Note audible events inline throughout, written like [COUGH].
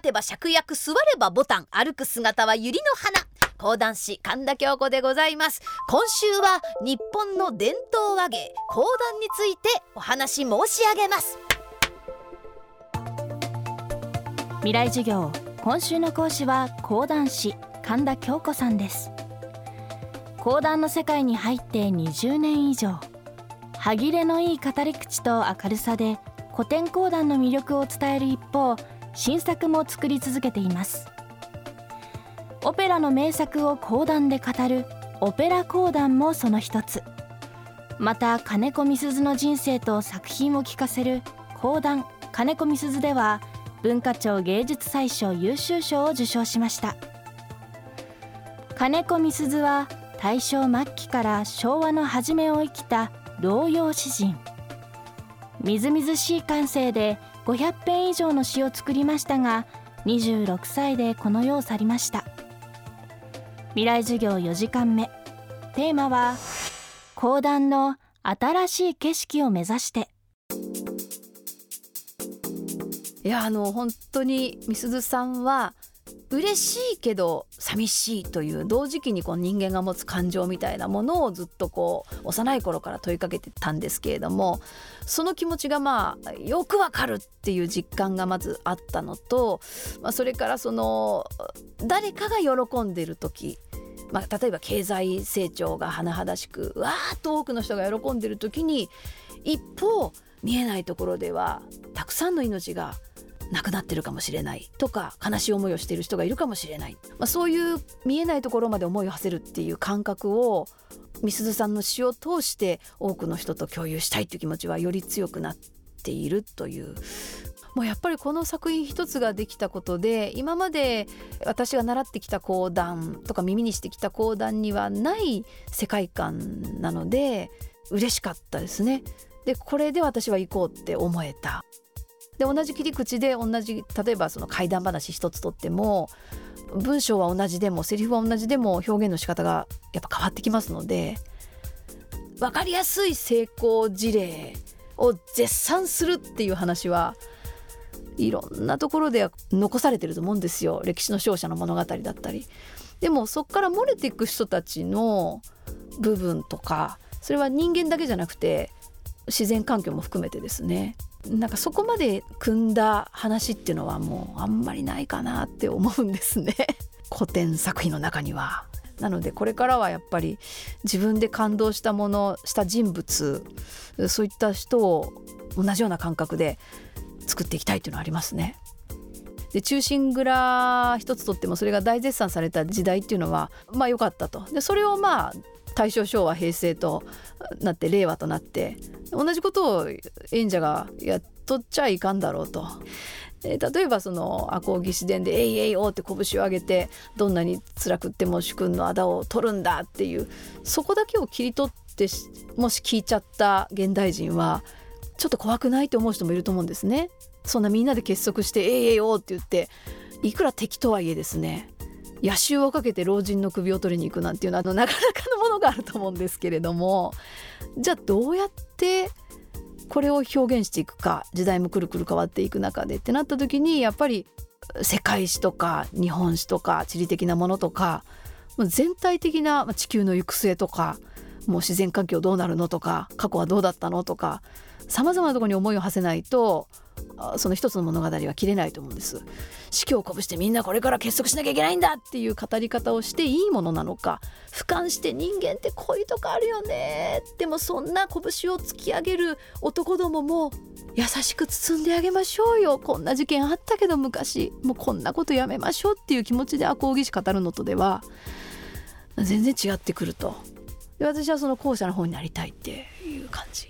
立てば芍薬座ればボタン歩く姿は百合の花。講談師神田京子でございます。今週は日本の伝統和芸講談についてお話申し上げます。未来授業今週の講師は講談師神田京子さんです。講談の世界に入って20年以上歯切れのいい語り口と明るさで古典講談の魅力を伝える一方新作も作り続けています。オペラの名作を講談で語るオペラ講談もその一つ。また金子みすずの人生と作品を聞かせる講談金子みすずでは文化庁芸術祭賞優秀賞を受賞しました。金子みすずは大正末期から昭和の初めを生きた老用詩人。みずみずしい感性で500編以上の詩を作りましたが26歳でこの世を去りました。未来授業4時間目。テーマは講談の新しい景色を目指して。いやあの本当に美鈴さんは嬉しいけど寂しいという同時期にこう人間が持つ感情みたいなものをずっとこう幼い頃から問いかけてたんですけれどもその気持ちがまあよくわかるっていう実感がまずあったのと、まあ、それからその誰かが喜んでる時まあ、例えば経済成長が甚だしくわーっと多くの人が喜んでる時に一方見えないところではたくさんの命が亡くなってるかもしれないとか悲しい思いをしている人がいるかもしれない、まあ、そういう見えないところまで思いを馳せるっていう感覚をみすずさんの詩を通して多くの人と共有したいという気持ちはより強くなっているというもうやっぱりこの作品一つができたことで今まで私が習ってきた講談とか耳にしてきた講談にはない世界観なので嬉しかったですね。でこれで私は行こうって思えた。で同じ切り口で同じ例えばその怪談話一つとっても文章は同じでもセリフは同じでも表現の仕方がやっぱ変わってきますので分かりやすい成功事例を絶賛するっていう話はいろんなところで残されてると思うんですよ歴史の勝者の物語だったり。でもそこから漏れていく人たちの部分とかそれは人間だけじゃなくて自然環境も含めてですねなんかそこまで組んだ話っていうのはもうあんまりないかなって思うんですね [LAUGHS] 古典作品の中には。なのでこれからはやっぱり自分で感動したものした人物そういった人を同じような感覚で作っていきたいっていうのはありますね。で中心蔵一つとってもそれが大絶賛された時代っていうのはまあ良かったとでそれをまあ大正昭和平成となって令和となって同じことを演者がやっとっちゃいかんだろうと。例えばその赤穂義士伝で「えいえいお」って拳を上げてどんなに辛くっても主君の仇を取るんだっていうそこだけを切り取ってもし聞いちゃった現代人はちょっと怖くないって思う人もいると思うんですね。そんなみんなで結束して「えいえいお」って言っていくら敵とはいえですね野襲をかけて老人の首を取りに行くなんていうのはなかなかのものがあると思うんですけれどもじゃあどうやってこれを表現していくか時代もくるくる変わっていく中でってなった時にやっぱり世界史とか日本史とか地理的なものとか全体的な地球の行く末とかもう自然環境どうなるのとか過去はどうだったのとかさまざまなとこに思いを馳せないとその一つの物語は切れないと思うんです。死去を鼓舞してみんなこれから結束しなきゃいけないんだっていう語り方をしていいものなのか俯瞰して人間ってこういうとこあるよね。でもそんな拳を突き上げる男どもも優しく包んであげましょうよ。こんな事件あったけど昔もうこんなことやめましょうっていう気持ちで赤荻氏語るのとでは全然違ってくると。で私はその後者の方になりたいっていう感じ。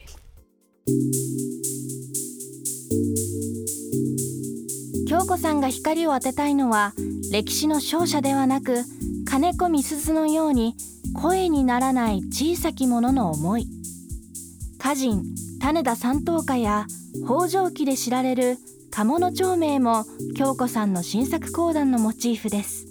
京子さんが光を当てたいのは歴史の勝者ではなく金子みすずのように声にならない小さき者のの思い。歌人種田三等家や北条記で知られる鴨の長明も京子さんの新作講談のモチーフです。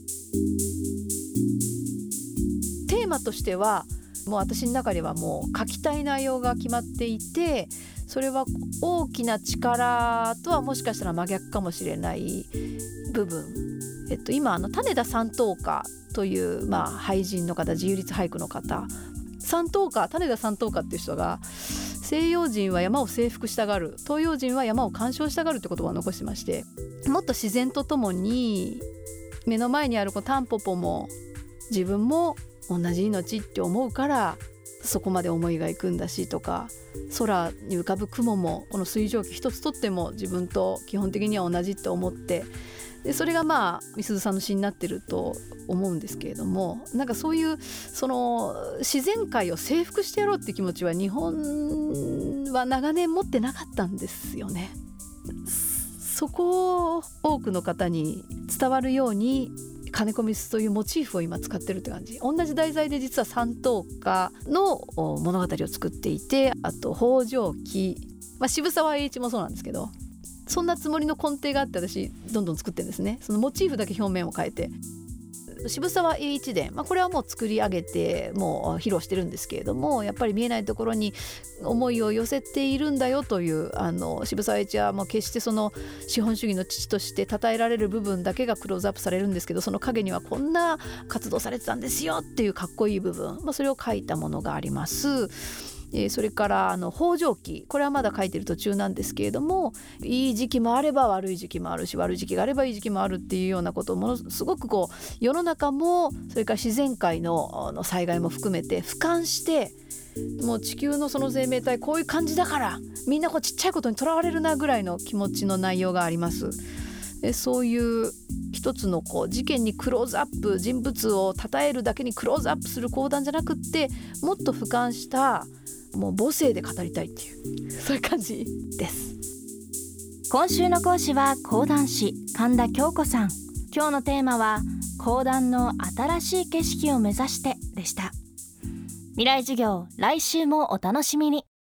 テーマとしてはもう私の中ではもう書きたい内容が決まっていてそれは大きな力とはもしかしたら真逆かもしれない部分、えっと、今あの種田三等家という、まあ、俳人の方自由律俳句の方。三等家種田三等家っていう人が西洋人は山を征服したがる東洋人は山を干渉したがるって言葉を残してましてもっと自然とともに目の前にあるこのタンポポも自分も同じ命って思うからそこまで思いがいくんだしとか空に浮かぶ雲もこの水蒸気一つとっても自分と基本的には同じって思ってでそれがまあみすずさんの詩になってると思うんですけれどもなんかそういうその自然界を征服してやろうって気持ちは日本は長年持ってなかったんですよね。そこを多くの方に伝わるように金子みすというモチーフを今使ってるって感じ。同じ題材で実は三等家の物語を作っていてあと北条記、まあ、渋沢栄一もそうなんですけどそんなつもりの根底があって私どんどん作ってるんですね。そのモチーフだけ表面を変えて。渋沢栄一伝、まあ、これはもう作り上げてもう披露してるんですけれどもやっぱり見えないところに思いを寄せているんだよというあの渋沢栄一はもう決してその資本主義の父として称えられる部分だけがクローズアップされるんですけどその陰にはこんな活動されてたんですよっていうかっこいい部分、まあ、それを書いたものがあります。えー、それからあの北条記これはまだ書いてる途中なんですけれどもいい時期もあれば悪い時期もあるし悪い時期があればいい時期もあるっていうようなことをものすごくこう世の中もそれから自然界のあの災害も含めて俯瞰してもう地球のその生命体こういう感じだからみんなこうちっちゃいことにとらわれるなぐらいの気持ちの内容があります。でそういう一つのこう事件にクローズアップ人物を称えるだけにクローズアップする講談じゃなくってもっと俯瞰したもう母性で語りたいっていう。そういう感じ。です。今週の講師は講談師神田京子さん。今日のテーマは講談の新しい景色を目指してでした。未来授業来週もお楽しみに。